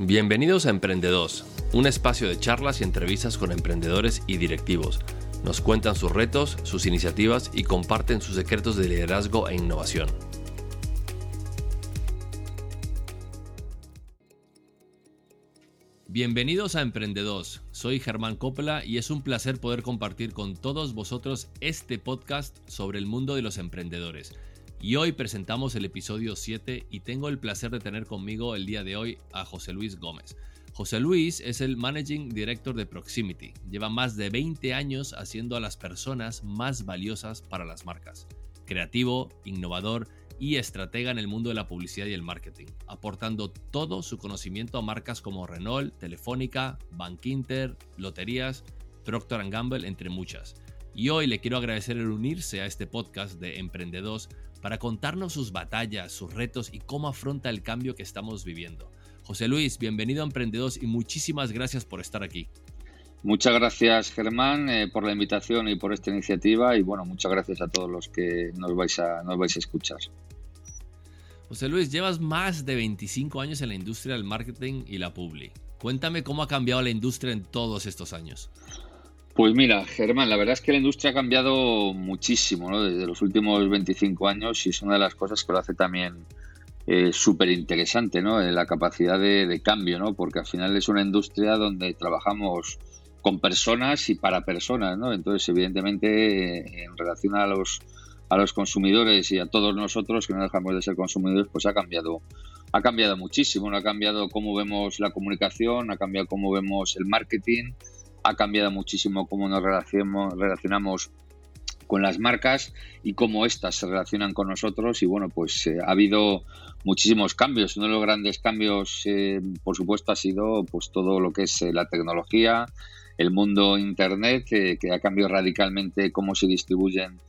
Bienvenidos a Emprendedos, un espacio de charlas y entrevistas con emprendedores y directivos. Nos cuentan sus retos, sus iniciativas y comparten sus secretos de liderazgo e innovación. Bienvenidos a Emprendedos. Soy Germán Coppola y es un placer poder compartir con todos vosotros este podcast sobre el mundo de los emprendedores. Y hoy presentamos el episodio 7 y tengo el placer de tener conmigo el día de hoy a José Luis Gómez. José Luis es el Managing Director de Proximity. Lleva más de 20 años haciendo a las personas más valiosas para las marcas. Creativo, innovador y estratega en el mundo de la publicidad y el marketing, aportando todo su conocimiento a marcas como Renault, Telefónica, Bank Inter, Loterías, Procter Gamble, entre muchas. Y hoy le quiero agradecer el unirse a este podcast de Emprendedos para contarnos sus batallas, sus retos y cómo afronta el cambio que estamos viviendo. José Luis, bienvenido a Emprendedos y muchísimas gracias por estar aquí. Muchas gracias Germán eh, por la invitación y por esta iniciativa y bueno, muchas gracias a todos los que nos vais a, nos vais a escuchar. José Luis, llevas más de 25 años en la industria del marketing y la publi. Cuéntame cómo ha cambiado la industria en todos estos años. Pues mira, Germán, la verdad es que la industria ha cambiado muchísimo ¿no? desde los últimos 25 años y es una de las cosas que lo hace también eh, súper interesante, ¿no? La capacidad de, de, cambio, ¿no? Porque al final es una industria donde trabajamos con personas y para personas, ¿no? Entonces, evidentemente, en relación a los a los consumidores y a todos nosotros que no dejamos de ser consumidores, pues ha cambiado, ha cambiado muchísimo, ha cambiado cómo vemos la comunicación, ha cambiado cómo vemos el marketing, ha cambiado muchísimo cómo nos relacionamos, relacionamos con las marcas y cómo éstas se relacionan con nosotros y bueno pues eh, ha habido muchísimos cambios uno de los grandes cambios eh, por supuesto ha sido pues todo lo que es eh, la tecnología el mundo Internet, que ha cambiado radicalmente cómo se distribuyen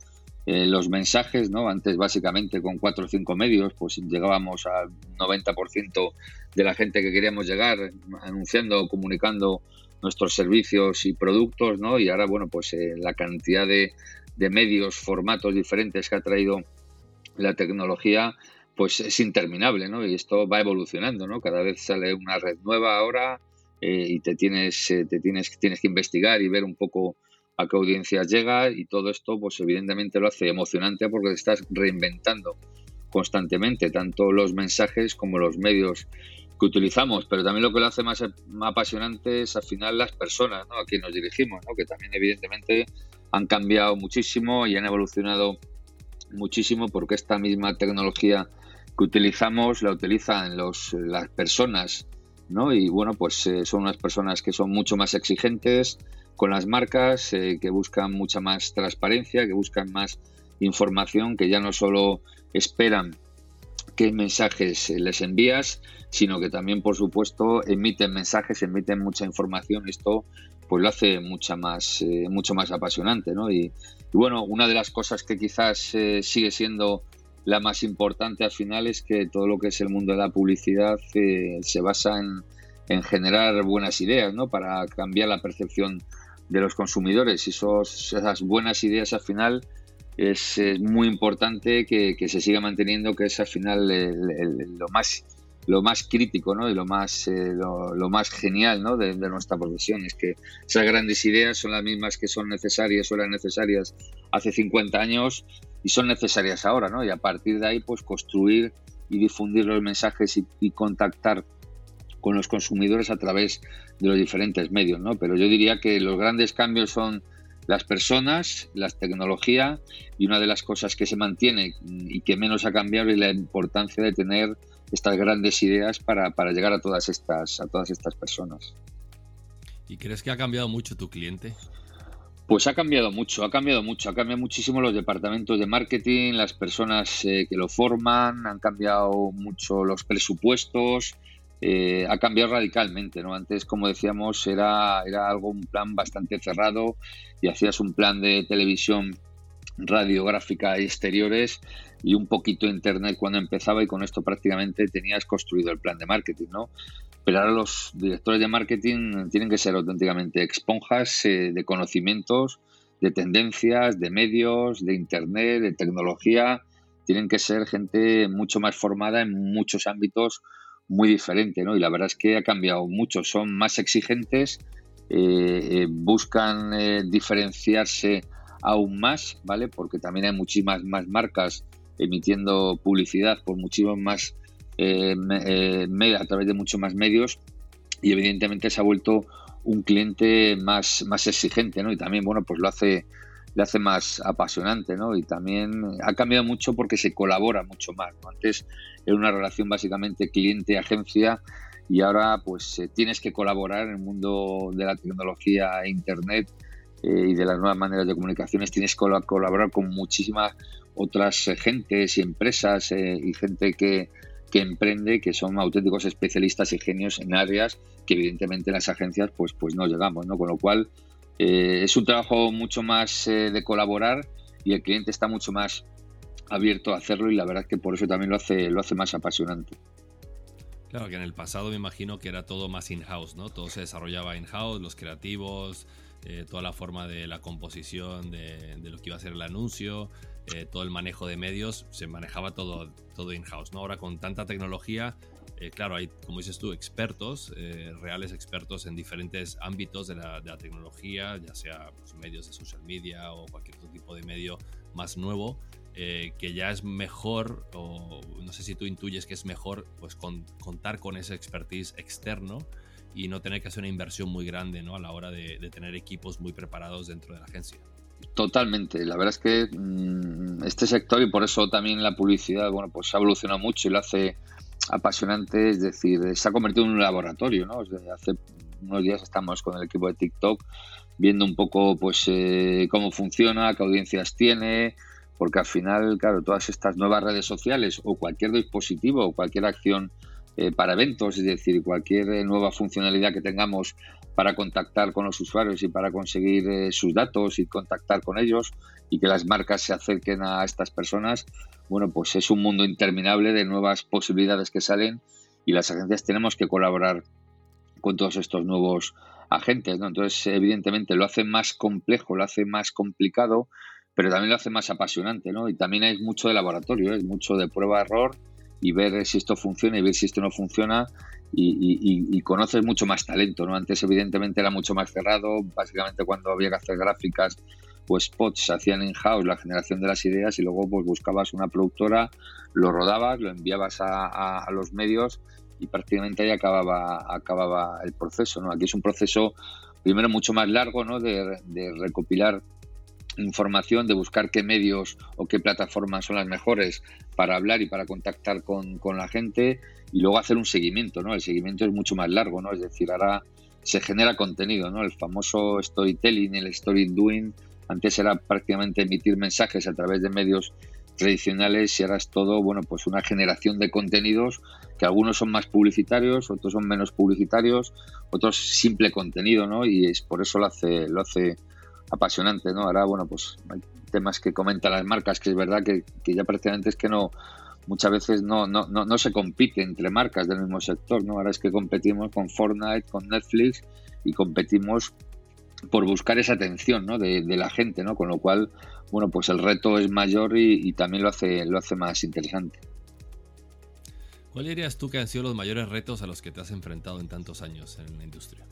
eh, los mensajes, ¿no? Antes básicamente con cuatro o cinco medios, pues llegábamos al 90% de la gente que queríamos llegar, anunciando, comunicando nuestros servicios y productos, ¿no? Y ahora, bueno, pues eh, la cantidad de, de medios, formatos diferentes que ha traído la tecnología, pues es interminable, ¿no? Y esto va evolucionando, ¿no? Cada vez sale una red nueva ahora, eh, y te tienes, eh, te tienes, tienes que investigar y ver un poco a qué audiencias llega y todo esto pues evidentemente lo hace emocionante porque te estás reinventando constantemente tanto los mensajes como los medios que utilizamos, pero también lo que lo hace más, apasionante es al final las personas ¿no? a quien nos dirigimos, ¿no? que también evidentemente han cambiado muchísimo y han evolucionado muchísimo porque esta misma tecnología que utilizamos la utilizan los, las personas ¿no? Y bueno, pues eh, son unas personas que son mucho más exigentes con las marcas, eh, que buscan mucha más transparencia, que buscan más información, que ya no solo esperan qué mensajes eh, les envías, sino que también, por supuesto, emiten mensajes, emiten mucha información. Esto pues lo hace mucha más, mucho más apasionante, ¿no? Y, y, bueno, una de las cosas que quizás sigue siendo la más importante al final es que todo lo que es el mundo de la publicidad eh, se basa en, generar buenas ideas, ¿no? Para cambiar la percepción de los consumidores. Y esos, esas buenas ideas al final es, muy importante que, se siga manteniendo, que es al final lo más lo más crítico ¿no? y lo más, eh, lo, más genial ¿no? de, de, nuestra profesión. Es que esas grandes ideas son las mismas que son necesarias o eran necesarias hace 50 años y son necesarias ahora, ¿no? Y a partir de ahí, pues construir y difundir los mensajes y, contactar con los consumidores a través de los diferentes medios, ¿no? Pero yo diría que los grandes cambios son las personas, la tecnología y una de las cosas que se mantiene y que menos ha cambiado es la importancia de tener estas grandes ideas para, para llegar a todas estas a todas estas personas. ¿Y crees que ha cambiado mucho tu cliente? Pues ha cambiado mucho, ha cambiado mucho, ha cambiado muchísimo los departamentos de marketing, las personas eh, que lo forman, han cambiado mucho los presupuestos, eh, ha cambiado radicalmente, ¿no? Antes, como decíamos, era, era algo, un plan bastante cerrado y hacías un plan de televisión radiográfica exteriores y un poquito internet cuando empezaba y con esto prácticamente tenías construido el plan de marketing, ¿no? Pero ahora los directores de marketing tienen que ser auténticamente esponjas eh, de conocimientos, de tendencias, de medios, de internet, de tecnología. Tienen que ser gente mucho más formada en muchos ámbitos muy diferente, ¿no? Y la verdad es que ha cambiado mucho, son más exigentes, eh, buscan diferenciarse aún más, ¿vale? Porque también hay muchísimas más marcas emitiendo publicidad por muchísimos más eh, a través de muchos más medios y evidentemente se ha vuelto un cliente más, más exigente, ¿no? Y también, bueno, pues lo hace, le hace más apasionante, ¿no? Y también ha cambiado mucho porque se colabora mucho más, Antes era una relación básicamente cliente-agencia y ahora pues eh, tienes que colaborar en el mundo de la tecnología e internet eh, y de las nuevas maneras de comunicaciones, tienes que colaborar con muchísimas otras eh, gentes y empresas y gente que, que emprende, que son auténticos especialistas y genios en áreas que evidentemente las agencias pues, pues no llegamos, ¿no? Con lo cual eh, es un trabajo mucho más eh, de colaborar y el cliente está mucho más abierto a hacerlo y la verdad es que por eso también lo hace, lo hace más apasionante. Claro que en el pasado me imagino que era todo más in-house, ¿no? Todo se desarrollaba in-house, los creativos, eh, toda la forma de la composición de, lo que iba a ser el anuncio, eh, todo el manejo de medios, se manejaba todo, todo in-house. ¿no? Ahora con tanta tecnología, eh, claro, hay, como dices tú, expertos, reales expertos en diferentes ámbitos de la, tecnología, ya sea pues, medios de social media o cualquier otro tipo de medio más nuevo, que ya es mejor, o no sé si tú intuyes que es mejor, pues contar con ese expertise externo y no tener que hacer una inversión muy grande ¿no? a la hora de, tener equipos muy preparados dentro de la agencia. Totalmente, la verdad es que mm, este sector y por eso también la publicidad, bueno, pues ha evolucionado mucho y lo hace apasionante, es decir, se ha convertido en un laboratorio, ¿no? hace unos días estamos con el equipo de TikTok viendo un poco pues eh, cómo funciona, qué audiencias tiene, porque al final, claro, todas estas nuevas redes sociales o cualquier dispositivo o cualquier acción eh, para eventos, es decir, cualquier eh, nueva funcionalidad que tengamos para contactar con los usuarios y para conseguir eh, sus datos y contactar con ellos y que las marcas se acerquen a estas personas, bueno, pues es un mundo interminable de nuevas posibilidades que salen y las agencias tenemos que colaborar con todos estos nuevos agentes, ¿no? Entonces, evidentemente, lo hace más complejo, lo hace más complicado, pero también lo hace más apasionante, ¿no? Y también hay mucho de laboratorio, es mucho de prueba-error y ver si esto funciona y ver si esto no funciona y, conoces mucho más talento, ¿no? Antes evidentemente era mucho más cerrado, básicamente cuando había que hacer gráficas pues spots se hacían in-house la generación de las ideas y luego pues buscabas una productora, lo rodabas, lo enviabas a, los medios y prácticamente ahí acababa, acababa el proceso, ¿no? Aquí es un proceso primero mucho más largo, ¿no? de recopilar información, de buscar qué medios o qué plataformas son las mejores para hablar y para contactar con, la gente y luego hacer un seguimiento, ¿no? El seguimiento es mucho más largo, ¿no? Es decir, ahora se genera contenido, ¿no? El famoso storytelling, el story doing, antes era prácticamente emitir mensajes a través de medios tradicionales y ahora es todo, bueno, pues una generación de contenidos que algunos son más publicitarios, otros son menos publicitarios, otros simple contenido, ¿no? Y es por eso lo hace, lo hace apasionante, ¿no? Ahora, bueno, pues hay temas que comentan las marcas, que es verdad que, ya prácticamente es que no, muchas veces no, no, no, se compite entre marcas del mismo sector, ¿no? Ahora es que competimos con Fortnite, con Netflix y competimos por buscar esa atención ¿no? de, la gente, ¿no? Con lo cual, bueno, pues el reto es mayor y, también lo hace, lo hace más interesante. ¿Cuál dirías tú que han sido los mayores retos a los que te has enfrentado en tantos años en la industria?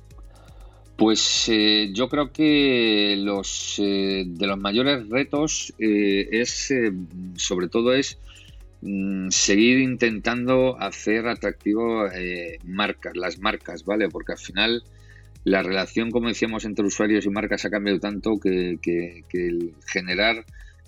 Pues eh, yo creo que los eh, de los mayores retos eh, es sobre todo es mm, seguir intentando hacer atractivo marcas, las marcas, ¿vale? Porque al final la relación, como decíamos, entre usuarios y marcas ha cambiado tanto que, que, que generar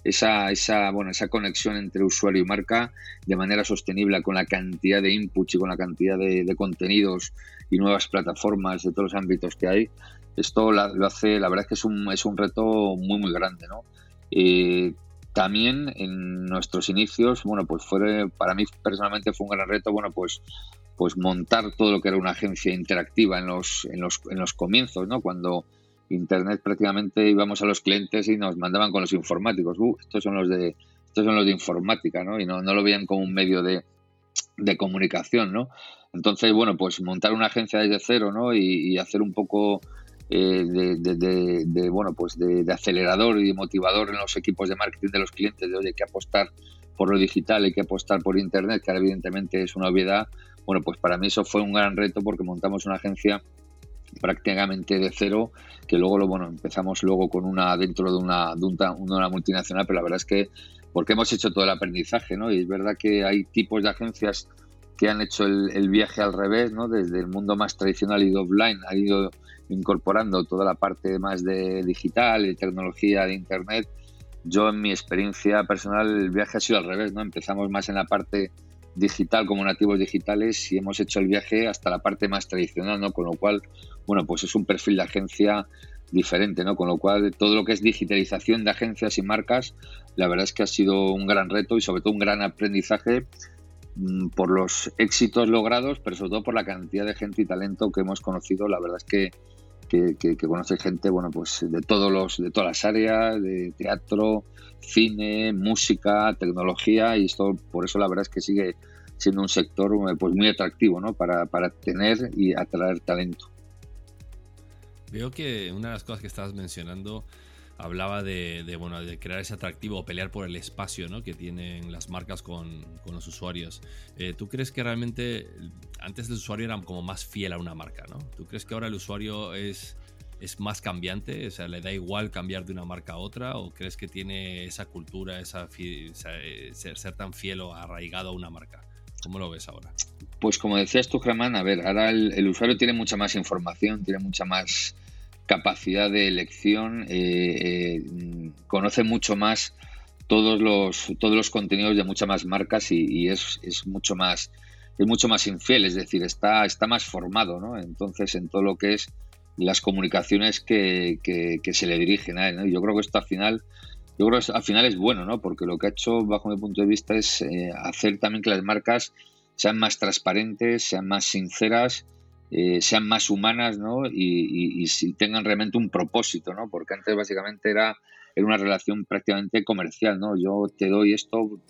esa, esa, bueno, esa conexión entre usuario y marca de manera sostenible con la cantidad de inputs y con la cantidad de, contenidos y nuevas plataformas de todos los ámbitos que hay. Esto lo hace, la verdad es que es un, es un reto muy, muy grande, ¿no? Eh, también en nuestros inicios, bueno, pues fue, para mí personalmente fue un gran reto, bueno, pues, pues montar todo lo que era una agencia interactiva en los, en los, en los comienzos, ¿no? Cuando, Internet prácticamente íbamos a los clientes y nos mandaban con los informáticos. Uh, estos son los de estos son los de informática, ¿no? Y no, lo veían como un medio de, de comunicación, ¿no? Entonces, bueno, pues montar una agencia desde cero, ¿no? Y, hacer un poco eh, de, de, bueno, pues de, acelerador y motivador en los equipos de marketing de los clientes, de oye, hay que apostar por lo digital, hay que apostar por Internet, que ahora evidentemente es una obviedad, Bueno, pues para mí eso fue un gran reto porque montamos una agencia prácticamente de cero, que luego lo bueno, empezamos luego con una dentro de una, de una multinacional, pero la verdad es que porque hemos hecho todo el aprendizaje, ¿no? Y es verdad que hay tipos de agencias que han hecho el, viaje al revés, ¿no? Desde el mundo más tradicional y de offline, ha ido incorporando toda la parte más de digital y tecnología de internet. Yo en mi experiencia personal el viaje ha sido al revés, ¿no? Empezamos más en la parte digital como nativos digitales y hemos hecho el viaje hasta la parte más tradicional, ¿no? Con lo cual, bueno, pues es un perfil de agencia diferente, ¿no? Con lo cual, todo lo que es digitalización de agencias y marcas, la verdad es que ha sido un gran reto y sobre todo un gran aprendizaje mm, por los éxitos logrados, pero sobre todo por la cantidad de gente y talento que hemos conocido. La verdad es que, que, conoce gente, bueno, pues de todos los, de todas las áreas, de teatro, cine, música, tecnología, y esto, por eso la verdad es que sigue siendo un sector pues muy atractivo, ¿no? Para, para tener y atraer talento. Veo que una de las cosas que estabas mencionando hablaba de, bueno, de crear ese atractivo o pelear por el espacio ¿no? que tienen las marcas con, los usuarios. Eh, ¿Tú crees que realmente antes el usuario era como más fiel a una marca? ¿no? ¿Tú crees que ahora el usuario es, es más cambiante? O sea, ¿le da igual cambiar de una marca a otra? ¿O crees que tiene esa cultura, esa, eh, ser, tan fiel o arraigado a una marca? ¿Cómo lo ves ahora? Pues como decías tú, Germán, a ver, ahora el, usuario tiene mucha más información, tiene mucha más capacidad de elección, eh, eh, conoce mucho más todos los, todos los contenidos de muchas más marcas y, es, mucho más es mucho más infiel, es decir, está, está más formado, ¿no? Entonces, en todo lo que es las comunicaciones que, se le dirigen a él. Yo creo que esto al final, yo creo que al final es bueno, ¿no? Porque lo que ha hecho, bajo mi punto de vista, es eh, hacer también que las marcas sean más transparentes, sean más sinceras, eh, sean más humanas, ¿no? Y, y, tengan realmente un propósito, ¿no? Porque antes básicamente era, era una relación prácticamente comercial, ¿no? Yo te doy esto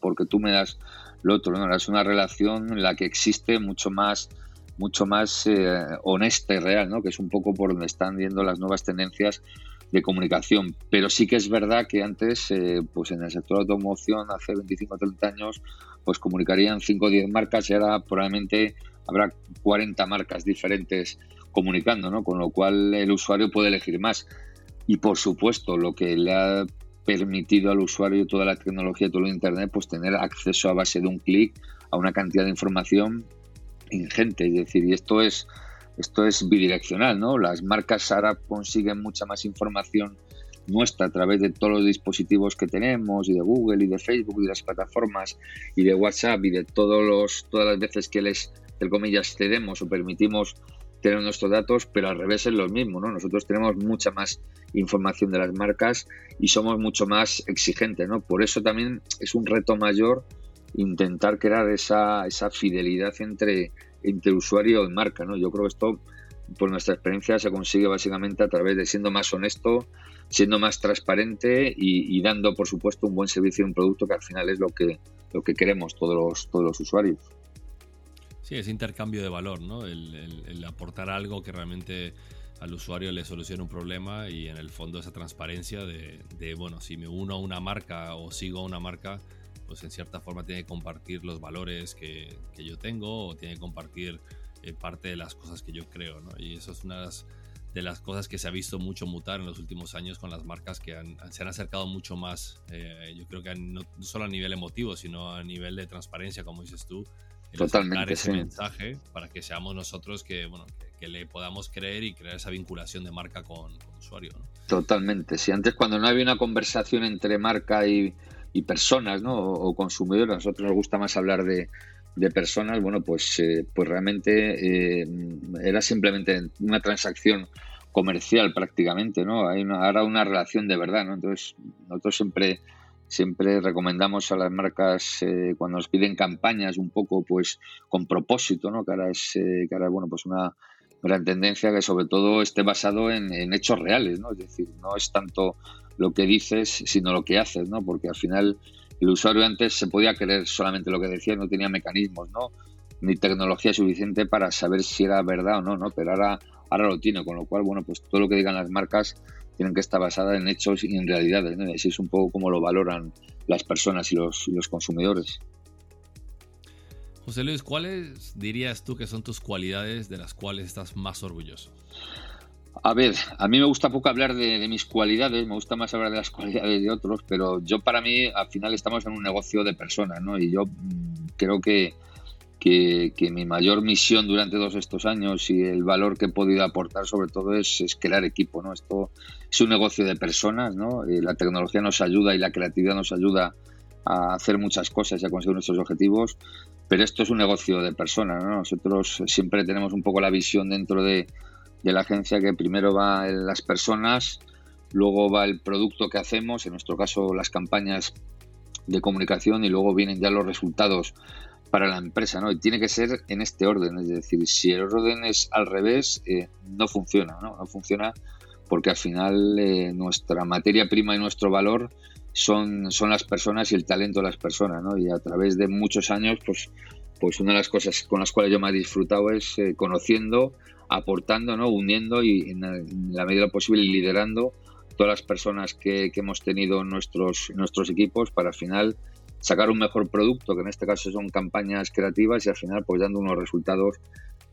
porque tú me das lo otro, ¿no? Es una relación en la que existe mucho más mucho más eh, honesta y real, ¿no? que es un poco por donde están yendo las nuevas tendencias de comunicación. Pero sí que es verdad que antes, eh, pues en el sector de automoción, hace 25 o 30 años, pues comunicarían 5 o 10 marcas y ahora probablemente habrá 40 marcas diferentes comunicando, ¿no? Con lo cual el usuario puede elegir más. Y por supuesto, lo que le ha permitido al usuario toda la tecnología, todo el Internet, pues tener acceso a base de un clic a una cantidad de información ingente. Es decir, y esto es, esto es bidireccional, ¿no? Las marcas ahora consiguen mucha más información nuestra a través de todos los dispositivos que tenemos y de Google y de Facebook y de las plataformas y de WhatsApp y de todos los, todas las veces que les, entre comillas, cedemos o permitimos tener nuestros datos, pero al revés es lo mismo, ¿no? Nosotros tenemos mucha más información de las marcas y somos mucho más exigentes, ¿no? Por eso también es un reto mayor intentar crear esa, esa fidelidad entre, entre usuario y marca. ¿no? Yo creo que esto, por nuestra experiencia, se consigue básicamente a través de siendo más honesto, siendo más transparente y, dando, por supuesto, un buen servicio y un producto que al final es lo que, lo que queremos todos los, todos los usuarios. Sí, es intercambio de valor, ¿no? El, aportar algo que realmente al usuario le solucione un problema y en el fondo esa transparencia de, de, bueno, si me uno a una marca o sigo a una marca, pues en cierta forma tiene que compartir los valores que, que yo tengo o tiene que compartir eh, parte de las cosas que yo creo, ¿no? Y eso es una de las, cosas que se ha visto mucho mutar en los últimos años con las marcas que se han acercado mucho más, eh, yo creo que no, solo a nivel emotivo, sino a nivel de transparencia, como dices tú, Totalmente, ese mensaje para que seamos nosotros que, bueno, que, le podamos creer y crear esa vinculación de marca con, con usuario. ¿no? Totalmente. Si antes cuando no había una conversación entre marca y, y personas, ¿no? O, consumidores. A nosotros nos gusta más hablar de, de personas. Bueno, pues, eh, pues realmente eh, era simplemente una transacción comercial prácticamente, ¿no? Hay una, ahora una relación de verdad, ¿no? Entonces, nosotros siempre siempre recomendamos a las marcas eh, cuando nos piden campañas un poco pues con propósito, ¿no? Que ahora es, que ahora, bueno, pues una gran tendencia que sobre todo esté basado en, en, hechos reales, ¿no? Es decir, no es tanto lo que dices, sino lo que haces, ¿no? Porque al final el usuario antes se podía creer solamente lo que decía, no tenía mecanismos, ¿no? Ni tecnología suficiente para saber si era verdad o no, ¿no? Pero ahora, ahora lo tiene, con lo cual, bueno, pues todo lo que digan las marcas tienen que estar basada en hechos y en realidades, ¿no? Así es un poco como lo valoran las personas y los, los consumidores. José Luis, ¿cuáles dirías tú que son tus cualidades de las cuales estás más orgulloso? A ver, a mí me gusta poco hablar de, mis cualidades, me gusta más hablar de las cualidades de otros, pero yo para mí al final estamos en un negocio de personas, ¿no? Y yo mm, creo que, que, mi mayor misión durante todos estos años y el valor que he podido aportar sobre todo es, crear equipo, ¿no? Esto es un negocio de personas, ¿no? Eh, la tecnología nos ayuda y la creatividad nos ayuda a hacer muchas cosas y a conseguir nuestros objetivos, pero esto es un negocio de personas, ¿no? Nosotros siempre tenemos un poco la visión dentro de, la agencia que primero va las personas, luego va el producto que hacemos, en nuestro caso las campañas de comunicación y luego vienen ya los resultados para la empresa, ¿no? Y tiene que ser en este orden, es decir, si el orden es al revés, eh, no funciona, ¿no? No funciona porque al final eh, nuestra materia prima y nuestro valor son, son las personas y el talento de las personas, ¿no? Y a través de muchos años, pues, pues una de las cosas con las cuales yo me he disfrutado es eh, conociendo, aportando, ¿no? Uniendo y en la, medida posible liderando todas las personas que, hemos tenido en nuestros, nuestros equipos para al final sacar un mejor producto, que en este caso son campañas creativas y al final pues dando unos resultados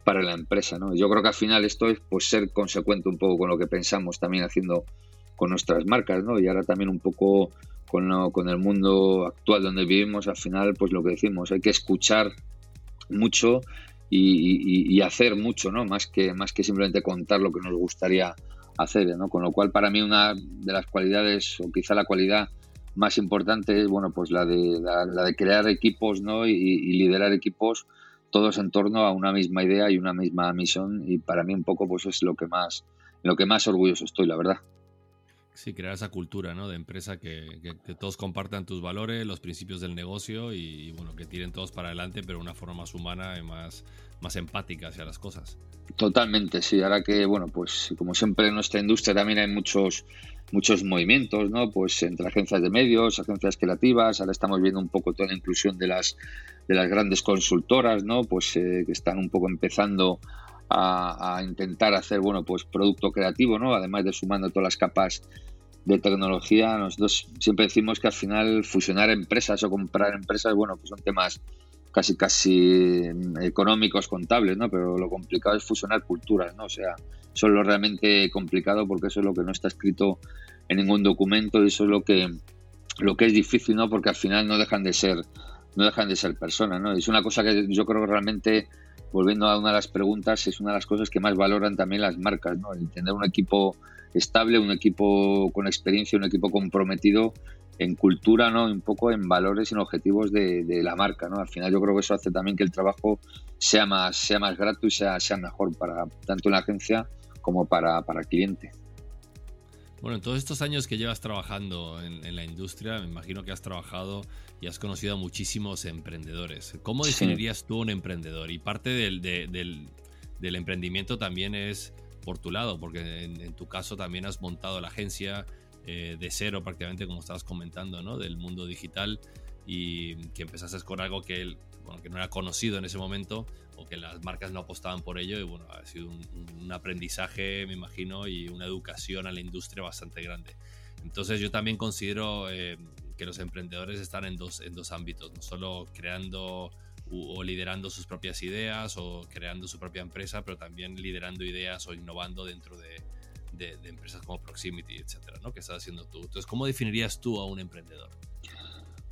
para la empresa, ¿no? Yo creo que al final esto es pues ser consecuente un poco con lo que pensamos también haciendo con nuestras marcas, ¿no? Y ahora también un poco con, el mundo actual donde vivimos, al final, pues lo que decimos, hay que escuchar mucho y, hacer mucho, ¿no? Más que, más que simplemente contar lo que nos gustaría hacer, ¿no? Con lo cual, para mí, una de las cualidades, o quizá la cualidad más importante es, bueno, pues la de, la, de crear equipos, ¿no? Y, liderar equipos todos en torno a una misma idea y una misma misión y para mí un poco pues es lo que más lo que más orgulloso estoy la verdad Sí, crear esa cultura ¿no? de empresa que, todos compartan tus valores, los principios del negocio y, bueno, que tiren todos para adelante, pero de una forma más humana y más, más empática hacia las cosas. Totalmente, sí. Ahora que, bueno, pues como siempre en nuestra industria también hay muchos muchos movimientos, ¿no? Pues entre agencias de medios, agencias creativas, ahora estamos viendo un poco toda la inclusión de las de las grandes consultoras, ¿no? Pues eh, que están un poco empezando a, intentar hacer, bueno, pues producto creativo, ¿no? Además de sumando todas las capas de tecnología, nosotros siempre decimos que al final fusionar empresas o comprar empresas, bueno, pues son temas casi casi económicos, contables, ¿no? Pero lo complicado es fusionar culturas, ¿no? O sea, eso es lo realmente complicado porque eso es lo que no está escrito en ningún documento y eso es lo que lo que es difícil, ¿no? Porque al final no dejan de ser no dejan de ser personas, ¿no? Es una cosa que yo creo que realmente volviendo a una de las preguntas, es una de las cosas que más valoran también las marcas, ¿no? El tener un equipo estable, un equipo con experiencia, un equipo comprometido en cultura, ¿no? Un poco en valores y en objetivos de, la marca, ¿no? Al final yo creo que eso hace también que el trabajo sea más, sea más grato y sea, sea mejor para tanto la agencia como para, para el cliente. Bueno, en todos estos años que llevas trabajando en, la industria, me imagino que has trabajado y has conocido a muchísimos emprendedores. ¿Cómo definirías tú un emprendedor? Y parte del, del, emprendimiento también es por tu lado, porque en, tu caso también has montado la agencia eh, de cero prácticamente, como estabas comentando, ¿no? del mundo digital y que empezaste con algo que, que no era conocido en ese momento que las marcas no apostaban por ello y bueno, ha sido un, aprendizaje, me imagino, y una educación a la industria bastante grande. Entonces yo también considero eh, que los emprendedores están en dos, en dos ámbitos, no solo creando o liderando sus propias ideas o creando su propia empresa, pero también liderando ideas o innovando dentro de, de, empresas como Proximity, etcétera, ¿no? Que estás haciendo tú. Entonces, ¿cómo definirías tú a un emprendedor?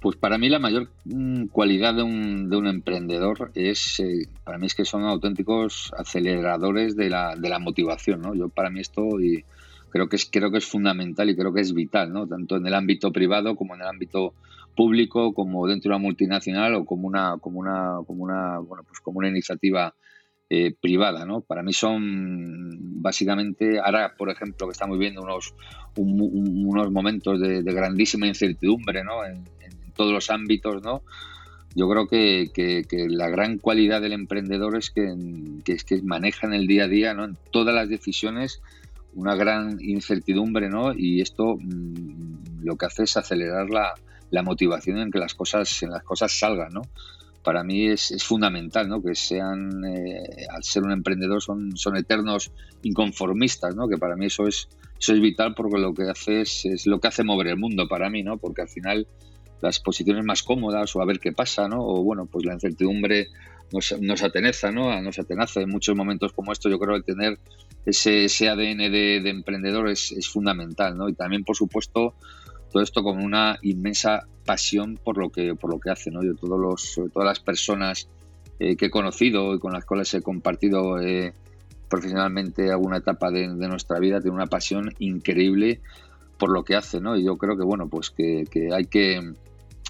Pues para mí la mayor mm, cualidad de un, de un emprendedor es, eh, para mí es que son auténticos aceleradores de la, de la motivación, ¿no? Yo para mí esto y creo que es creo que es fundamental y creo que es vital, ¿no? Tanto en el ámbito privado como en el ámbito público, como dentro de una multinacional o como una como una como una bueno pues como una iniciativa eh, privada, ¿no? Para mí son básicamente ahora, por ejemplo, que estamos viendo unos unos momentos de, grandísima incertidumbre, ¿no? En, todos los ámbitos, ¿no? Yo creo que, la gran cualidad del emprendedor es que, es que maneja en el día a día, ¿no? En todas las decisiones una gran incertidumbre, ¿no? Y esto mm, lo que hace es acelerar la, la, motivación en que las cosas, en las cosas salgan, ¿no? Para mí es, es fundamental, ¿no? Que sean, eh, al ser un emprendedor, son, son eternos inconformistas, ¿no? Que para mí eso es, eso es vital porque lo que hace es, es lo que hace mover el mundo para mí, ¿no? Porque al final las posiciones más cómodas o a ver qué pasa, ¿no? O bueno, pues la incertidumbre nos, nos ateneza, ¿no? Nos atenaza en muchos momentos como esto. Yo creo que tener ese, ese ADN de, de emprendedor es, es, fundamental, ¿no? Y también, por supuesto, todo esto con una inmensa pasión por lo que por lo que hace, ¿no? Yo todos los, todas las personas eh, que he conocido y con las cuales he compartido eh, profesionalmente alguna etapa de, nuestra vida tienen una pasión increíble por lo que hace, ¿no? Y yo creo que bueno, pues que hay que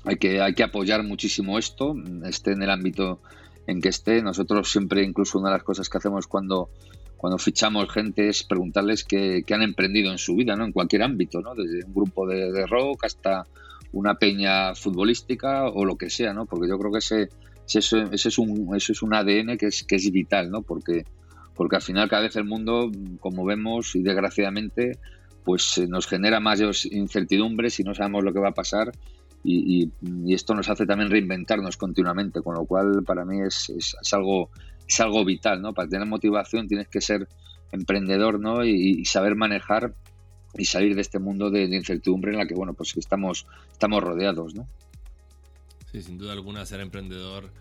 hay que hay que apoyar muchísimo esto, esté en el ámbito en que esté. Nosotros siempre, incluso una de las cosas que hacemos cuando, cuando fichamos gente es preguntarles qué, han emprendido en su vida, ¿no? En cualquier ámbito, ¿no? Desde un grupo de, rock hasta una peña futbolística o lo que sea, ¿no? Porque yo creo que ese, ese, es, un, ese es un ADN que es, que es vital, ¿no? Porque, porque al final cada vez el mundo, como vemos, y desgraciadamente, pues nos genera mayor incertidumbre si no sabemos lo que va a pasar y, esto nos hace también reinventarnos continuamente, con lo cual para mí es, es, algo, es algo vital, ¿no? Para tener motivación tienes que ser emprendedor, ¿no? Y, saber manejar y salir de este mundo de, incertidumbre en la que, bueno, pues estamos, estamos rodeados, ¿no? Sí, sin duda alguna ser emprendedor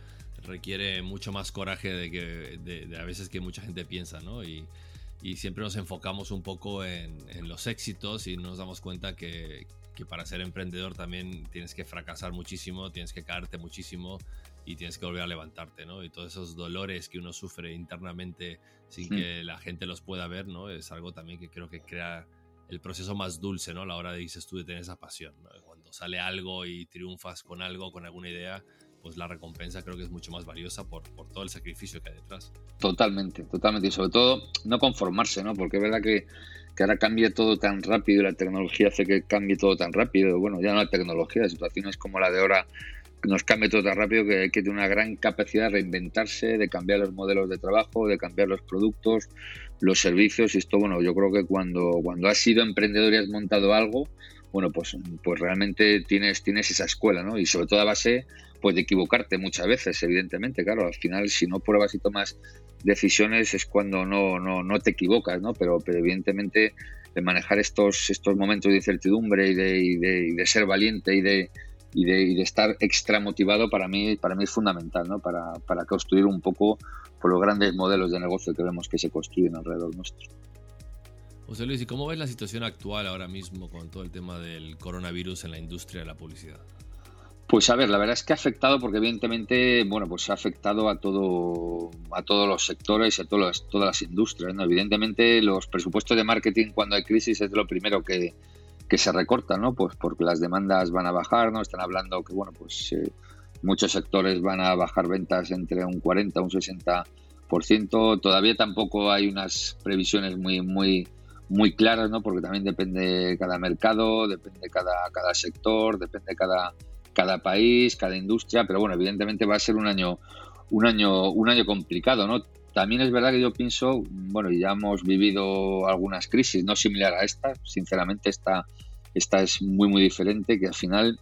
requiere mucho más coraje de que de, a veces que mucha gente piensa, ¿no? Y, siempre nos enfocamos un poco en, en, los éxitos y nos damos cuenta que, que para ser emprendedor también tienes que fracasar muchísimo, tienes que caerte muchísimo y tienes que volver a levantarte, ¿no? Y todos esos dolores que uno sufre internamente sin sí. que la gente los pueda ver, ¿no? Es algo también que creo que crea el proceso más dulce, ¿no? A la hora de, dices tú, de tener esa pasión, ¿no? Cuando sale algo y triunfas con algo, con alguna idea, pues la recompensa creo que es mucho más valiosa por, por todo el sacrificio que hay detrás. Totalmente, totalmente. Y sobre todo, no conformarse, ¿no? Porque es verdad que que ahora cambie todo tan rápido, la tecnología hace que cambie todo tan rápido. Bueno, ya no la tecnología, situaciones como la de ahora nos cambie todo tan rápido que hay que tener una gran capacidad de reinventarse, de cambiar los modelos de trabajo, de cambiar los productos, los servicios. Y esto, bueno, yo creo que cuando, cuando has sido emprendedor y has montado algo, bueno, pues, pues realmente tienes, tienes esa escuela, ¿no? Y sobre todo a base pues, de equivocarte muchas veces, evidentemente, claro. Al final, si no pruebas y tomas decisiones es cuando no, no, no te equivocas, ¿no? Pero, pero evidentemente de manejar estos, estos momentos de incertidumbre y de, de ser valiente y de, y de, y de, estar extra motivado para mí, para mí es fundamental, ¿no? Para, para construir un poco por los grandes modelos de negocio que vemos que se construyen alrededor nuestro. José Luis, ¿y cómo ves la situación actual ahora mismo con todo el tema del coronavirus en la industria de la publicidad? Pues a ver, la verdad es que ha afectado porque evidentemente, bueno, pues ha afectado a todo, a todos los sectores y a todas, todas las industrias. ¿no? Evidentemente los presupuestos de marketing cuando hay crisis es lo primero que, que se recorta, ¿no? Pues porque las demandas van a bajar, ¿no? Están hablando que, bueno, pues eh, muchos sectores van a bajar ventas entre un 40 un 60%. Todavía tampoco hay unas previsiones muy, muy, muy claras, ¿no? Porque también depende cada mercado, depende cada, cada sector, depende cada cada país, cada industria, pero bueno, evidentemente va a ser un año, un año, un año complicado, ¿no? También es verdad que yo pienso, bueno, ya hemos vivido algunas crisis, no similar a esta, sinceramente esta, esta es muy, muy diferente, que al final,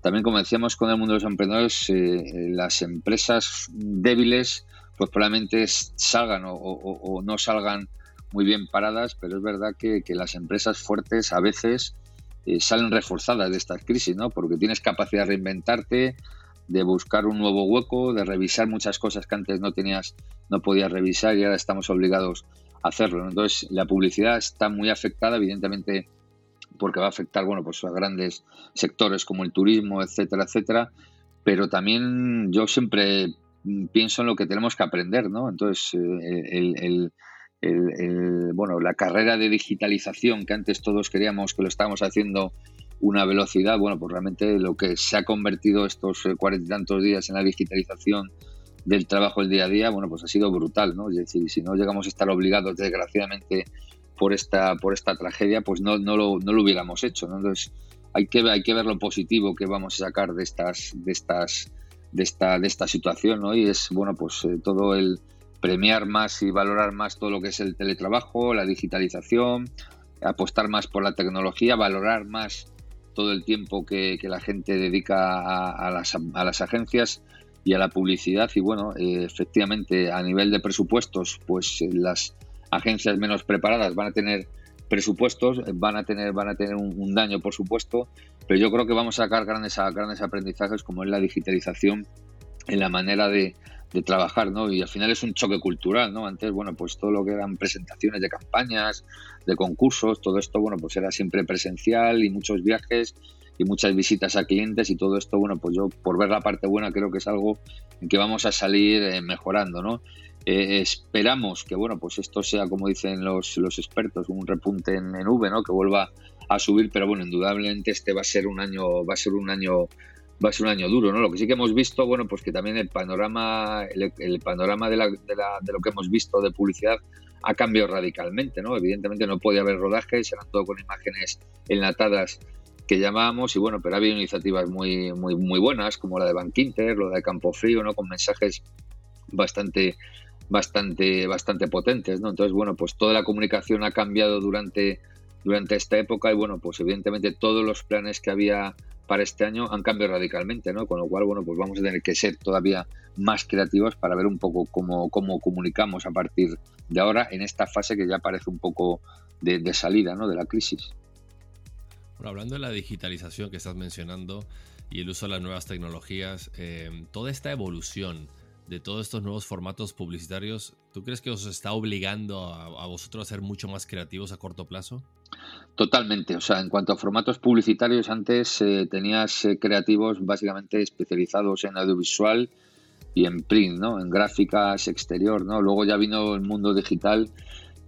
también como decíamos con el mundo de los emprendedores, eh, las empresas débiles, pues probablemente salgan o, no salgan muy bien paradas, pero es verdad que las empresas fuertes a veces eh, salen reforzadas de estas crisis, ¿no? Porque tienes capacidad de reinventarte, de buscar un nuevo hueco, de revisar muchas cosas que antes no tenías, no podías revisar y ahora estamos obligados a hacerlo. Entonces, la publicidad está muy afectada, evidentemente, porque va a afectar, bueno, pues a grandes sectores como el turismo, etcétera, etcétera. Pero también yo siempre pienso en lo que tenemos que aprender, ¿no? Entonces, eh, el el, el, bueno, la carrera de digitalización que antes todos queríamos que lo estábamos haciendo una velocidad, bueno, pues realmente lo que se ha convertido estos eh, cuarenta y tantos días en la digitalización del trabajo el día a día, bueno, pues ha sido brutal, ¿no? Es decir, si no llegamos a estar obligados, desgraciadamente, por esta, por esta tragedia, pues no, no, lo, no lo hubiéramos hecho, ¿no? Entonces, hay que, hay que ver lo positivo que vamos a sacar de estas, de estas, de esta, de esta situación, ¿no? Y es, bueno, pues eh, todo el, premiar más y valorar más todo lo que es el teletrabajo, la digitalización, apostar más por la tecnología, valorar más todo el tiempo que, la gente dedica a, las, agencias y a la publicidad. Y bueno, eh, efectivamente, a nivel de presupuestos, pues las agencias menos preparadas van a tener presupuestos van a tener van a tener un, daño por supuesto pero yo creo que vamos a sacar grandes grandes aprendizajes como es la digitalización en la manera de, de trabajar, ¿no? Y al final es un choque cultural, ¿no? Antes, bueno, pues todo lo que eran presentaciones de campañas, de concursos, todo esto, bueno, pues era siempre presencial y muchos viajes y muchas visitas a clientes y todo esto, bueno, pues yo por ver la parte buena creo que es algo en que vamos a salir eh, mejorando, ¿no? Eh, esperamos que, bueno, pues esto sea, como dicen los, los expertos, un repunte en, en V, ¿no? Que vuelva a subir, pero bueno, indudablemente este va a ser un año, va a ser un año va a ser un año duro, ¿no? Lo que sí que hemos visto, bueno, pues que también el panorama, el, panorama de, la, de, la, de, lo que hemos visto de publicidad ha cambiado radicalmente, ¿no? Evidentemente no podía haber rodajes, eran todo con imágenes enlatadas que llamábamos y bueno, pero ha habido iniciativas muy, muy, muy buenas, como la de Bank Inter, lo de Campo Frío, ¿no? Con mensajes bastante, bastante, bastante potentes, ¿no? Entonces, bueno, pues toda la comunicación ha cambiado durante, durante esta época y bueno, pues evidentemente todos los planes que había para este año han cambiado radicalmente, ¿no? Con lo cual, bueno, pues vamos a tener que ser todavía más creativos para ver un poco cómo, cómo comunicamos a partir de ahora en esta fase que ya parece un poco de, salida, ¿no? De la crisis. Bueno, hablando de la digitalización que estás mencionando y el uso de las nuevas tecnologías, eh, toda esta evolución de todos estos nuevos formatos publicitarios, ¿tú crees que os está obligando a, vosotros a ser mucho más creativos a corto plazo? Totalmente. O sea, en cuanto a formatos publicitarios, antes eh, tenías eh, creativos básicamente especializados en audiovisual y en print, ¿no? En gráficas, exterior, ¿no? Luego ya vino el mundo digital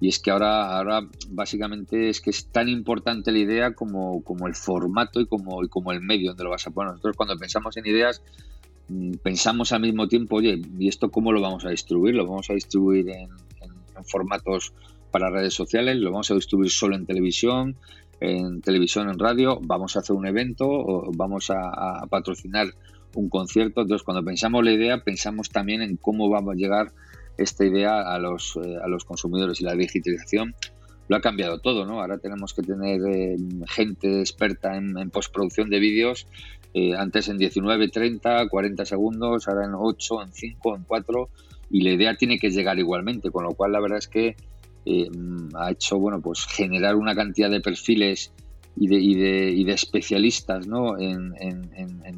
y es que ahora, ahora básicamente es que es tan importante la idea como, como el formato y como, y como el medio donde lo vas a poner. Nosotros cuando pensamos en ideas Mm, pensamos al mismo tiempo, oye, ¿y esto cómo lo vamos a distribuir? ¿Lo vamos a distribuir en, formatos para redes sociales? ¿Lo vamos a distribuir solo en televisión? ¿En televisión, en radio? ¿Vamos a hacer un evento? ¿O vamos a, patrocinar un concierto? Entonces, cuando pensamos la idea, pensamos también en cómo vamos a llegar esta idea a los, eh, a los consumidores y la digitalización lo ha cambiado todo, ¿no? Ahora tenemos que tener eh, gente experta en, en postproducción de vídeos eh, antes en 19, 30, 40 segundos, ahora en 8, en 5, en 4 y la idea tiene que llegar igualmente, con lo cual la verdad es que eh, ha hecho bueno pues generar una cantidad de perfiles y de, y de, especialistas ¿no? en,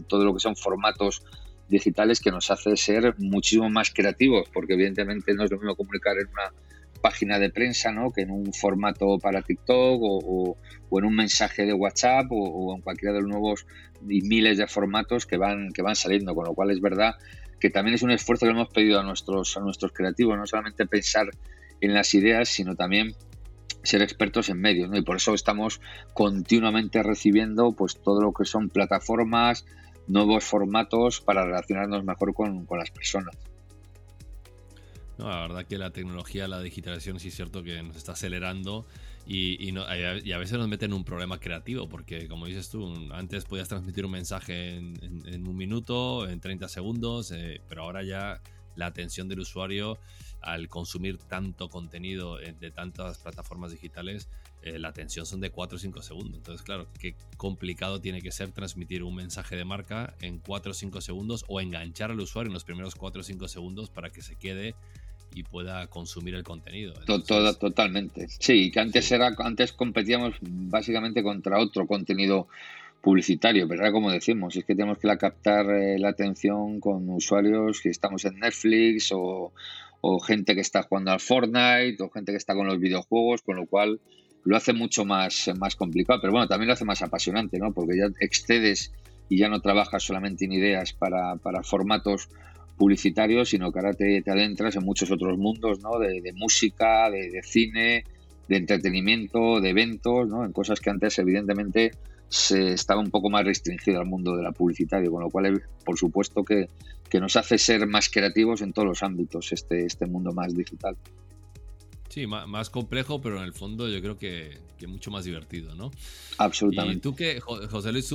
todo lo que son formatos digitales que nos hace ser muchísimo más creativos, porque evidentemente no es lo mismo comunicar en una página de prensa, ¿no? Que en un formato para TikTok o, en un mensaje de WhatsApp o, en cualquiera de los nuevos y miles de formatos que van, que van saliendo, con lo cual es verdad que también es un esfuerzo que hemos pedido a nuestros, a nuestros creativos, no solamente pensar en las ideas, sino también ser expertos en medios, ¿no? Y por eso estamos continuamente recibiendo pues todo lo que son plataformas, nuevos formatos para relacionarnos mejor con, con las personas. No, la verdad que la tecnología, la digitalización sí es cierto que nos está acelerando y, a veces nos mete en un problema creativo porque como dices tú, antes podías transmitir un mensaje en, un minuto, en 30 segundos, eh, pero ahora ya la atención del usuario al consumir tanto contenido de tantas plataformas digitales, eh, la atención son de 4 o 5 segundos. Entonces, claro, qué complicado tiene que ser transmitir un mensaje de marca en 4 o 5 segundos o enganchar al usuario en los primeros 4 o 5 segundos para que se quede y pueda consumir el contenido. totalmente. Sí, que antes era antes competíamos básicamente contra otro contenido publicitario, pero ahora como decimos, es que tenemos que captar eh, la atención con usuarios que estamos en Netflix o, gente que está jugando al Fortnite o gente que está con los videojuegos, con lo cual lo hace mucho más, más complicado, pero bueno, también lo hace más apasionante, ¿no? Porque ya excedes y ya no trabajas solamente en ideas para, para formatos publicitario, sino que ahora te, adentras en muchos otros mundos, ¿no? De, música, de, cine, de entretenimiento, de eventos, ¿no? En cosas que antes, evidentemente, se estaba un poco más restringido al mundo de la publicitaria, con lo cual, por supuesto, que, nos hace ser más creativos en todos los ámbitos, este, este mundo más digital. Sí, más, complejo, pero en el fondo yo creo que, mucho más divertido, ¿no? Absolutamente. ¿Y tú qué, José Luis,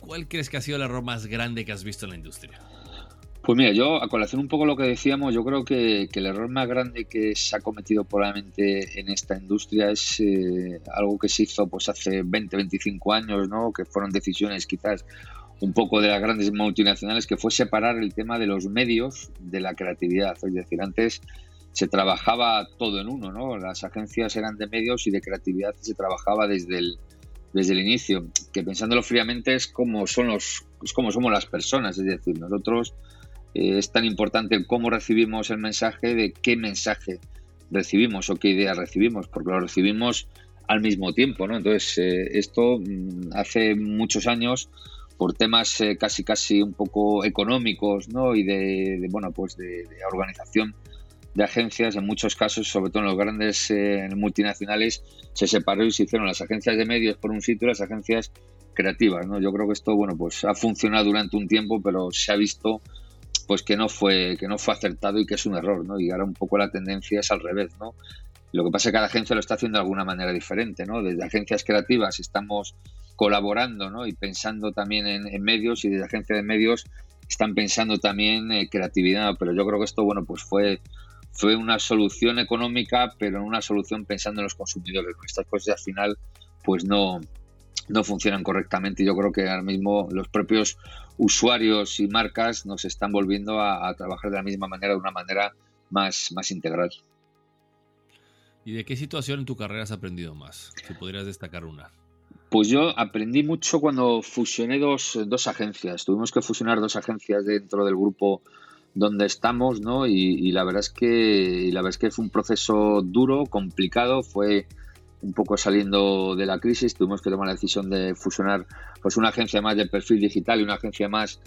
cuál crees que ha sido el error más grande que has visto en la industria? Pues mira, yo a colación un poco lo que decíamos, yo creo que, el error más grande que se ha cometido probablemente en esta industria es eh, algo que se hizo pues hace 20, 25 años, ¿no? que fueron decisiones quizás un poco de las grandes multinacionales, que fue separar el tema de los medios de la creatividad. Es decir, antes se trabajaba todo en uno, ¿no? Las agencias eran de medios y de creatividad se trabajaba desde el, desde el inicio, que pensándolo fríamente es como son los, es como somos las personas, es decir, nosotros eh, es tan importante cómo recibimos el mensaje, de qué mensaje recibimos o qué idea recibimos, porque lo recibimos al mismo tiempo, ¿no? Entonces, eh, esto mm, hace muchos años, por temas eh, casi casi un poco económicos, ¿no? Y de, bueno, pues de, organización de agencias, en muchos casos, sobre todo en los grandes multinacionales, se separó y se hicieron las agencias de medios por un sitio y las agencias creativas, ¿no? Yo creo que esto, bueno, pues ha funcionado durante un tiempo, pero se ha visto pues que no fue que no fue acertado y que es un error, ¿no? Y ahora un poco la tendencia es al revés, ¿no? Lo que pasa es que cada agencia lo está haciendo de alguna manera diferente, ¿no? Desde agencias creativas estamos colaborando, ¿no? Y pensando también en, medios y desde agencias de medios están pensando también en creatividad, pero yo creo que esto, bueno, pues fue fue una solución económica, pero una solución pensando en los consumidores. Estas cosas al final, pues no, no funcionan correctamente y yo creo que ahora mismo los propios usuarios y marcas nos están volviendo a, trabajar de la misma manera, de una manera más, más integral. ¿Y de qué situación en tu carrera has aprendido más? Si podrías destacar una. Pues yo aprendí mucho cuando fusioné dos, dos, agencias. Tuvimos que fusionar dos agencias dentro del grupo donde estamos, ¿no? Y, la verdad es que y la verdad es que fue un proceso duro, complicado. Fue un poco saliendo de la crisis, tuvimos que tomar la decisión de fusionar pues una agencia más de perfil digital y una agencia más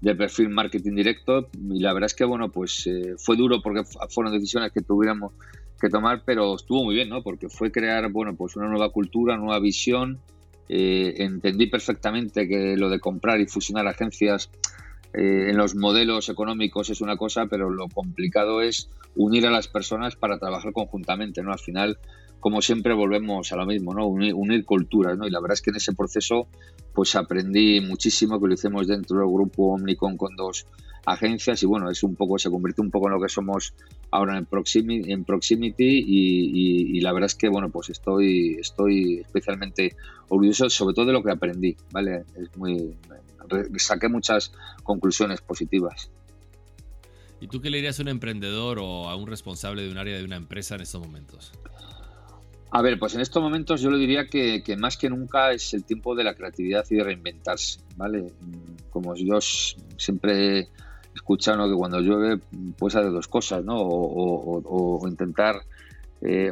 de perfil marketing directo. Y la verdad es que bueno pues eh, fue duro porque fueron decisiones que tuviéramos que tomar pero estuvo muy bien no porque fue crear bueno pues una nueva cultura una nueva visión. Eh, entendí perfectamente que lo de comprar y fusionar agencias eh, en los modelos económicos es una cosa pero lo complicado es unir a las personas para trabajar conjuntamente no al final como siempre volvemos a lo mismo, ¿no? Unir, culturas, ¿no? Y la verdad es que en ese proceso pues aprendí muchísimo que lo hicimos dentro del grupo Omnicom con dos agencias y bueno, es un poco, se convirtió un poco en lo que somos ahora en Proximity, en Proximity y, la verdad es que bueno, pues estoy, estoy especialmente orgulloso sobre todo de lo que aprendí, ¿vale? Es muy, saqué muchas conclusiones positivas. ¿Y tú qué le dirías a un emprendedor o a un responsable de un área de una empresa en estos momentos? A ver, pues en estos momentos yo le diría que, más que nunca es el tiempo de la creatividad y de reinventarse, ¿vale? Como yo siempre he escuchado que cuando llueve puedes hacer dos cosas, ¿no? O, intentar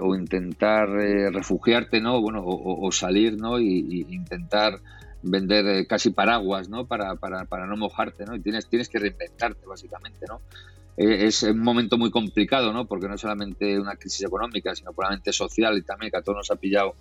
o intentar eh, eh, refugiarte, ¿no? Bueno, o, salir, ¿no? Y, intentar vender eh, casi paraguas, ¿no? Para, para, para no mojarte, ¿no? Y tienes, tienes que reinventarte, básicamente, ¿no? Eh, es un momento muy complicado, ¿no? Porque no solamente una crisis económica, sino puramente social y también que a todos nos ha pillado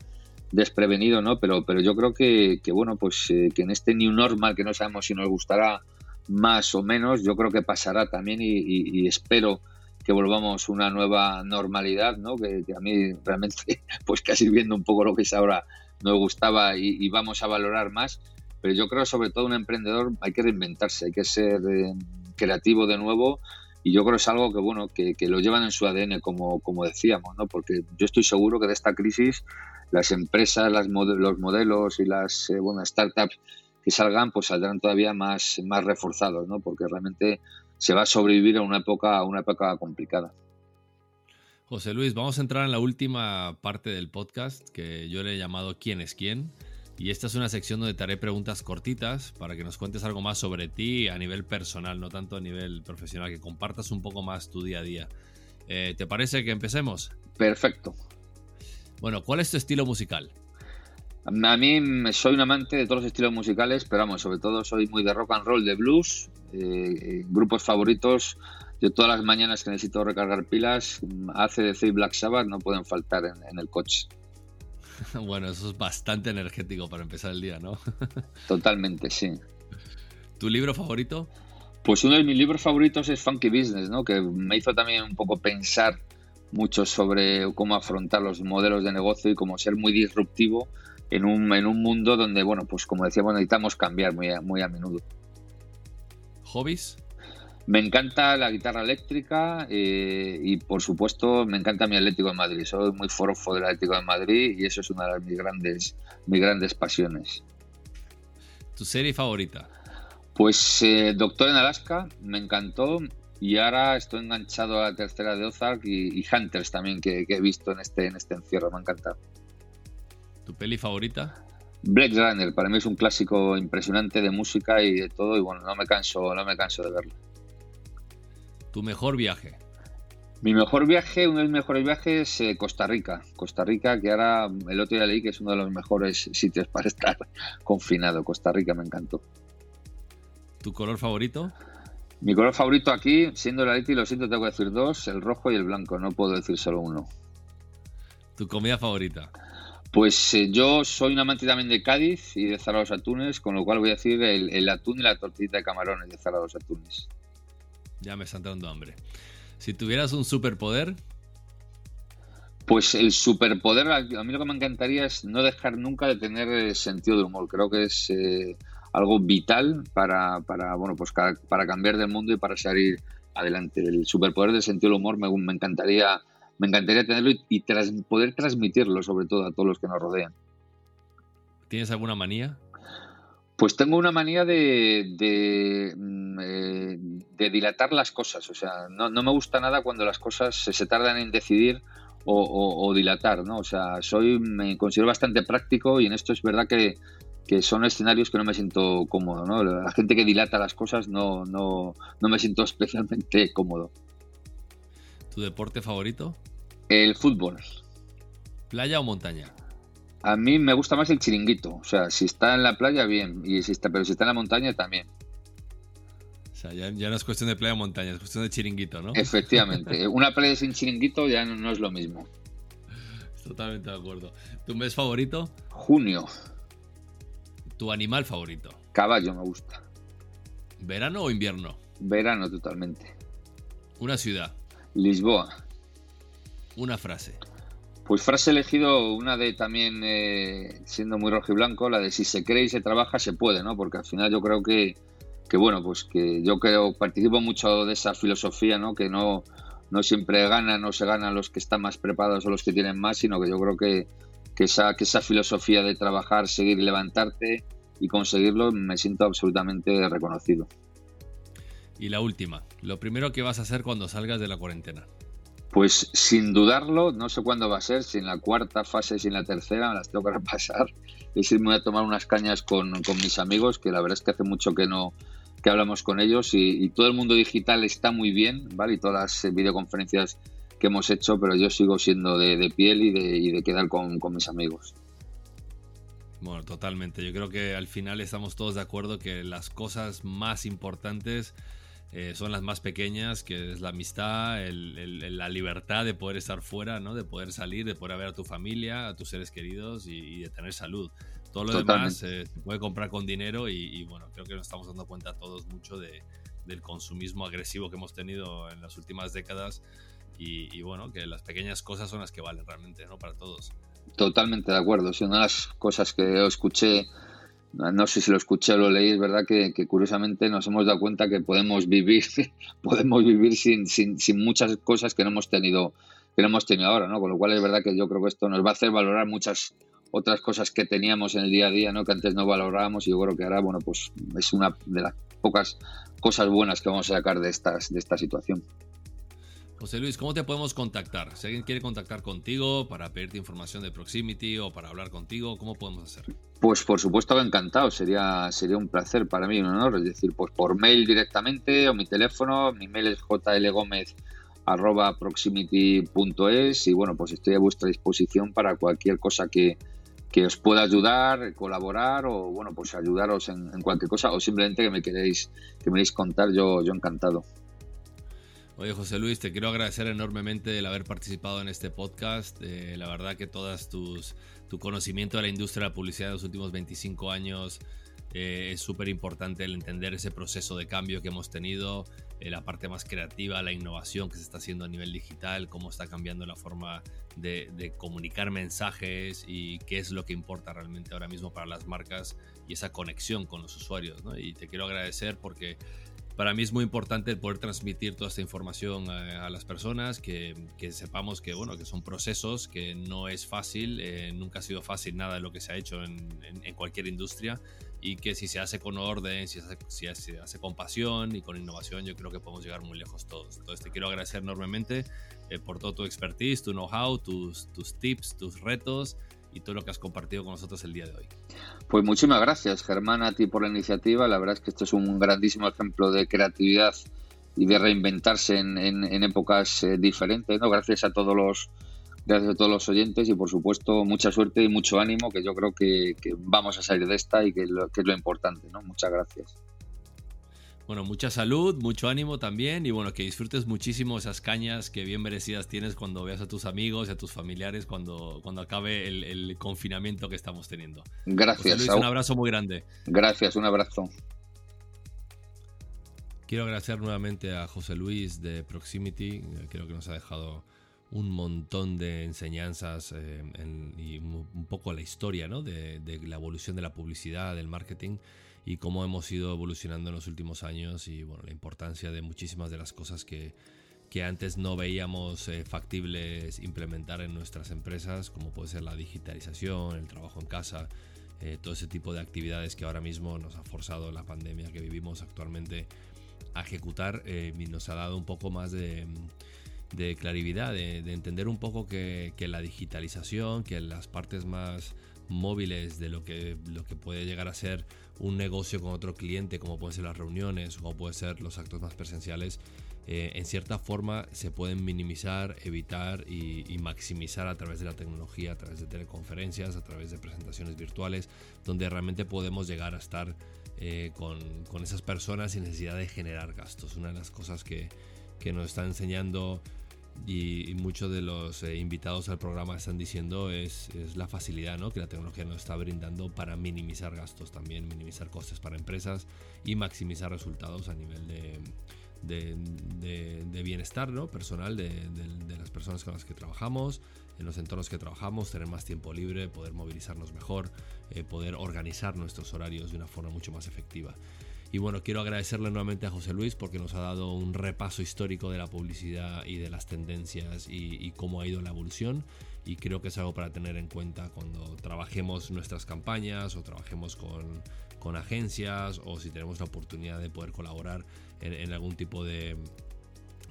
desprevenido, ¿no? Pero, pero yo creo que, bueno, pues eh, que en este new normal que no sabemos si nos gustará más o menos, yo creo que pasará también y, espero que volvamos a una nueva normalidad, ¿no? Que, a mí realmente, pues casi viendo un poco lo que es ahora, me gustaba y, vamos a valorar más. Pero yo creo que sobre todo un emprendedor hay que reinventarse, hay que ser eh, creativo de nuevo y yo creo que es algo que bueno que, lo llevan en su ADN como, como decíamos no porque yo estoy seguro que de esta crisis las empresas las los modelos y las eh, startups que salgan pues saldrán todavía más más reforzados no porque realmente se va a sobrevivir a una época a una época complicada José Luis vamos a entrar en la última parte del podcast que yo le he llamado quién es quién y esta es una sección donde te haré preguntas cortitas para que nos cuentes algo más sobre ti a nivel personal, no tanto a nivel profesional, que compartas un poco más tu día a día. Eh, ¿Te parece que empecemos? Perfecto. Bueno, ¿cuál es tu estilo musical? A mí soy un amante de todos los estilos musicales, pero vamos, sobre todo soy muy de rock and roll, de blues, eh, eh, grupos favoritos. Yo todas las mañanas que necesito recargar pilas, ACDC y Black Sabbath no pueden faltar en el coche. Bueno, eso es bastante energético para empezar el día, ¿no? Totalmente, sí. ¿Tu libro favorito? Pues uno de mis libros favoritos es Funky Business, ¿no? Que me hizo también un poco pensar mucho sobre cómo afrontar los modelos de negocio y cómo ser muy disruptivo en un, en un mundo donde, bueno, pues como decíamos, necesitamos cambiar muy muy a menudo. ¿Hobbies? Me encanta la guitarra eléctrica eh, y por supuesto me encanta mi Atlético de Madrid. Soy muy forofo del Atlético de Madrid y eso es una de mis grandes, mis grandes pasiones. ¿Tu serie favorita? Pues eh, Doctor en Alaska me encantó y ahora estoy enganchado a la tercera de Ozark y, Hunters también que, he visto en este, en este encierro, me ha encantado. ¿Tu peli favorita? Blade Runner, para mí es un clásico impresionante de música y de todo y bueno, no me canso, no me canso de verlo. ¿Tu mejor viaje? Mi mejor viaje, uno de mis mejores viajes, eh, Costa Rica. Costa Rica, que ahora el otro día leí que es uno de los mejores sitios para estar confinado. Costa Rica me encantó. ¿Tu color favorito? Mi color favorito aquí, siendo la Leti, lo siento, tengo que decir dos, el rojo y el blanco, no puedo decir solo uno. ¿Tu comida favorita? Pues eh, yo soy un amante también de Cádiz y de Zaragoza los Atunes, con lo cual voy a decir el, el atún y la tortilla de camarones de Zaragoza los Atunes. Ya me están dando hambre. Si tuvieras un superpoder. Pues el superpoder, a mí lo que me encantaría es no dejar nunca de tener eh, sentido de humor. Creo que es eh, algo vital para, para, bueno, pues para cambiar del mundo y para salir adelante. El superpoder del sentido del humor me, encantaría me encantaría tenerlo y, poder transmitirlo sobre todo a todos los que nos rodean. ¿Tienes alguna manía? Pues tengo una manía de, mm, eh, de, dilatar las cosas. O sea, no, me gusta nada cuando las cosas se, tardan en decidir o, dilatar, ¿no? O sea, soy, me considero bastante práctico y en esto es verdad que, son escenarios que no me siento cómodo, ¿no? La gente que dilata las cosas no, no, no me siento especialmente cómodo. ¿Tu deporte favorito? El fútbol. ¿Playa o montaña? A mí me gusta más el chiringuito. O sea, si está en la playa, bien. Y si está, pero si está en la montaña, también. Sea, ya, no es cuestión de playa o montaña, es cuestión de chiringuito, ¿no? Efectivamente. Una playa sin chiringuito ya no, es lo mismo. Totalmente de acuerdo. ¿Tu mes favorito? Junio. ¿Tu animal favorito? Caballo me gusta. ¿Verano o invierno? Verano totalmente. ¿Una ciudad? Lisboa. Una frase. Pues frase elegido una de también eh, siendo muy rojo y blanco, la de si se cree y se trabaja se puede, ¿no? Porque al final yo creo que, que bueno, pues que yo creo participo mucho de esa filosofía, ¿no? Que no no siempre ganan no se ganan los que están más preparados o los que tienen más, sino que yo creo que, que esa que esa filosofía de trabajar, seguir, levantarte y conseguirlo me siento absolutamente reconocido. Y la última, lo primero que vas a hacer cuando salgas de la cuarentena. Pues sin dudarlo, no sé cuándo va a ser, si en la cuarta fase, si en la tercera, me las tengo que repasar. Es irme a tomar unas cañas con, mis amigos, que la verdad es que hace mucho que no que hablamos con ellos y, todo el mundo digital está muy bien, ¿vale? Y todas las eh, videoconferencias que hemos hecho, pero yo sigo siendo de, piel y de, quedar con, con mis amigos. Bueno, totalmente. Yo creo que al final estamos todos de acuerdo que las cosas más importantes eh, son las más pequeñas, que es la amistad, la libertad de poder estar fuera, ¿no? de poder salir, de poder ver a tu familia, a tus seres queridos y, de tener salud. Todo lo demás eh, se puede comprar con dinero y, bueno, creo que nos estamos dando cuenta todos mucho de, del consumismo agresivo que hemos tenido en las últimas décadas y, bueno, que las pequeñas cosas son las que valen realmente, ¿no? Para todos. Totalmente de acuerdo. Si una de las cosas que escuché no sé si lo escuché o lo leí, es verdad que, curiosamente nos hemos dado cuenta que podemos vivir, podemos vivir sin, sin, sin, muchas cosas que no hemos tenido, que no hemos tenido ahora, ¿no? Con lo cual es verdad que yo creo que esto nos va a hacer valorar muchas otras cosas que teníamos en el día a día, ¿no? Que antes no valorábamos y yo creo que ahora, bueno, pues es una de las pocas cosas buenas que vamos a sacar de estas, de esta situación. José Luis, ¿cómo te podemos contactar? Si alguien quiere contactar contigo para pedirte información de Proximity o para hablar contigo, ¿cómo podemos hacer? Pues por supuesto encantado, sería, sería un placer para mí, un honor, es decir, pues por mail directamente o mi teléfono, mi mail es jlgomez.proximity.es y bueno, pues estoy a vuestra disposición para cualquier cosa que, os pueda ayudar, colaborar o bueno, pues ayudaros en, cualquier cosa o simplemente que me queréis, que me queréis contar, yo, yo encantado. Oye, José Luis, te quiero agradecer enormemente el haber participado en este podcast. Eh, la verdad que todas tus tu conocimiento de la industria de la publicidad de los últimos 25 años eh, es súper importante el entender ese proceso de cambio que hemos tenido, eh, la parte más creativa, la innovación que se está haciendo a nivel digital, cómo está cambiando la forma de, de, comunicar mensajes y qué es lo que importa realmente ahora mismo para las marcas y esa conexión con los usuarios. ¿no? Y te quiero agradecer porque para mí es muy importante el poder transmitir toda esta información a, las personas, que, sepamos que, bueno, que son procesos, que no es fácil, eh, nunca ha sido fácil nada de lo que se ha hecho en, cualquier industria y que si se hace con orden, si se, hace, con pasión y con innovación, yo creo que podemos llegar muy lejos todos. Entonces te quiero agradecer enormemente eh, por todo tu expertise, tu know-how, tus, tus tips, tus retos y todo lo que has compartido con nosotros el día de hoy. Pues muchísimas gracias, Germán, a ti por la iniciativa. La verdad es que esto es un grandísimo ejemplo de creatividad y de reinventarse en, épocas eh, diferentes. ¿no? Gracias a todos los gracias a todos los oyentes y por supuesto mucha suerte y mucho ánimo que yo creo que, vamos a salir de esta y que, que es lo importante. ¿no? Muchas gracias. Bueno, mucha salud, mucho ánimo también y bueno, que disfrutes muchísimo esas cañas que bien merecidas tienes cuando veas a tus amigos y a tus familiares cuando, cuando acabe el, confinamiento que estamos teniendo. Gracias. un abrazo muy grande. Gracias, un abrazo. Quiero agradecer nuevamente a José Luis de Proximity, creo que nos ha dejado un montón de enseñanzas eh, y un poco la historia ¿no? de, de la evolución de la publicidad, del marketing y cómo hemos ido evolucionando en los últimos años y bueno, la importancia de muchísimas de las cosas que, que antes no veíamos eh, factibles implementar en nuestras empresas, como puede ser la digitalización, el trabajo en casa, eh, todo ese tipo de actividades que ahora mismo nos ha forzado la pandemia que vivimos actualmente a ejecutar eh, y nos ha dado un poco más de, de clarividad, de, de, entender un poco que, que la digitalización, que las partes más móviles de lo que, lo que puede llegar a ser un negocio con otro cliente, como pueden ser las reuniones, como pueden ser los actos más presenciales, eh, en cierta forma se pueden minimizar, evitar y, maximizar a través de la tecnología, a través de teleconferencias, a través de presentaciones virtuales, donde realmente podemos llegar a estar eh, con, con, esas personas sin necesidad de generar gastos. Una de las cosas que, que nos está enseñando y, muchos de los eh, invitados al programa están diciendo es, es, la facilidad ¿no? que la tecnología nos está brindando para minimizar gastos también, minimizar costes para empresas y maximizar resultados a nivel de, de, bienestar ¿no? personal de, las personas con las que trabajamos, en los entornos que trabajamos, tener más tiempo libre, poder movilizarnos mejor, eh, poder organizar nuestros horarios de una forma mucho más efectiva. Y bueno, quiero agradecerle nuevamente a José Luis porque nos ha dado un repaso histórico de la publicidad y de las tendencias y, cómo ha ido la evolución. Y creo que es algo para tener en cuenta cuando trabajemos nuestras campañas o trabajemos con, con agencias o si tenemos la oportunidad de poder colaborar en, algún tipo de,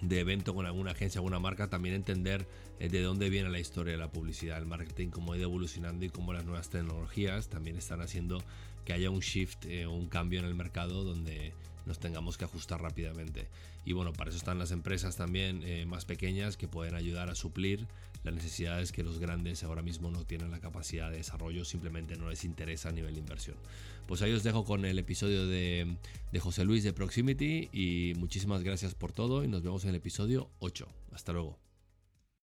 de evento con alguna agencia, alguna marca, también entender eh, de dónde viene la historia de la publicidad, el marketing, cómo ha ido evolucionando y cómo las nuevas tecnologías también están haciendo que haya un shift, eh, un cambio en el mercado donde nos tengamos que ajustar rápidamente. Y bueno, para eso están las empresas también eh, más pequeñas que pueden ayudar a suplir las necesidades que los grandes ahora mismo no tienen la capacidad de desarrollo, simplemente no les interesa a nivel de inversión. Pues ahí os dejo con el episodio de, de José Luis de Proximity y muchísimas gracias por todo y nos vemos en el episodio 8. Hasta luego.